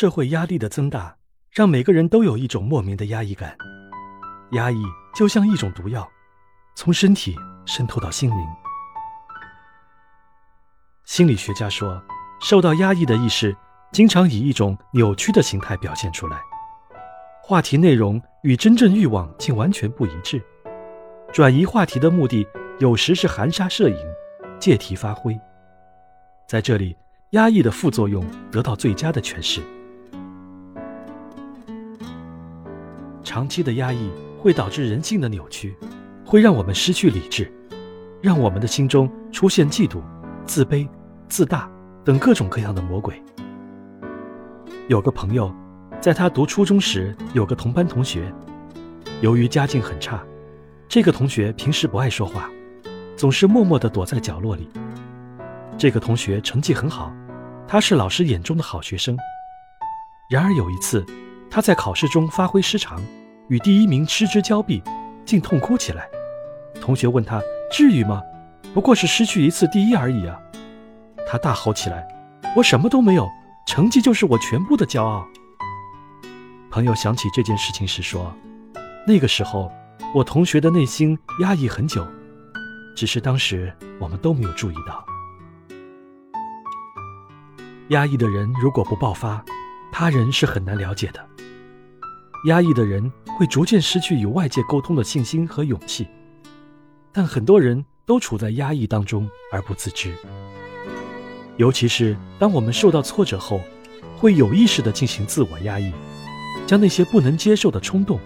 社会压力的增大，让每个人都有一种莫名的压抑感。压抑就像一种毒药，从身体渗透到心灵。心理学家说，受到压抑的意识经常以一种扭曲的形态表现出来，话题内容与真正欲望竟完全不一致。转移话题的目的有时是含沙射影，借题发挥。在这里，压抑的副作用得到最佳的诠释。长期的压抑会导致人性的扭曲，会让我们失去理智，让我们的心中出现嫉妒、自卑。自大等各种各样的魔鬼。有个朋友，在他读初中时，有个同班同学，由于家境很差，这个同学平时不爱说话，总是默默地躲在角落里。这个同学成绩很好，他是老师眼中的好学生。然而有一次，他在考试中发挥失常，与第一名失之交臂，竟痛哭起来。同学问他：“至于吗？不过是失去一次第一而已啊。”他大吼起来：“我什么都没有，成绩就是我全部的骄傲。”朋友想起这件事情时说：“那个时候，我同学的内心压抑很久，只是当时我们都没有注意到。压抑的人如果不爆发，他人是很难了解的。压抑的人会逐渐失去与外界沟通的信心和勇气，但很多人都处在压抑当中而不自知。”尤其是当我们受到挫折后，会有意识地进行自我压抑，将那些不能接受的冲动、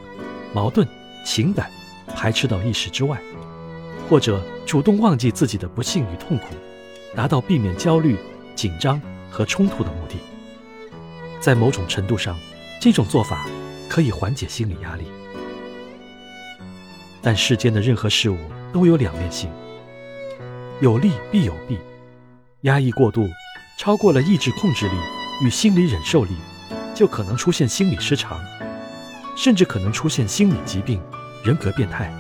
矛盾、情感排斥到意识之外，或者主动忘记自己的不幸与痛苦，达到避免焦虑、紧张和冲突的目的。在某种程度上，这种做法可以缓解心理压力。但世间的任何事物都有两面性，有利必有弊。压抑过度，超过了意志控制力与心理忍受力，就可能出现心理失常，甚至可能出现心理疾病、人格变态。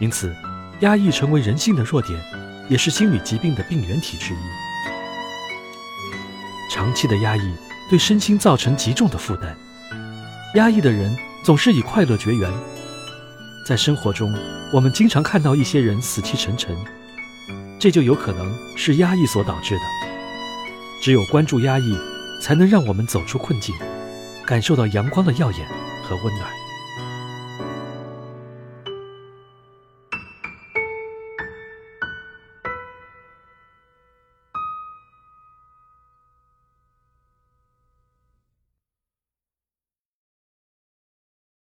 因此，压抑成为人性的弱点，也是心理疾病的病原体之一。长期的压抑对身心造成极重的负担。压抑的人总是以快乐绝缘。在生活中，我们经常看到一些人死气沉沉。这就有可能是压抑所导致的。只有关注压抑，才能让我们走出困境，感受到阳光的耀眼和温暖。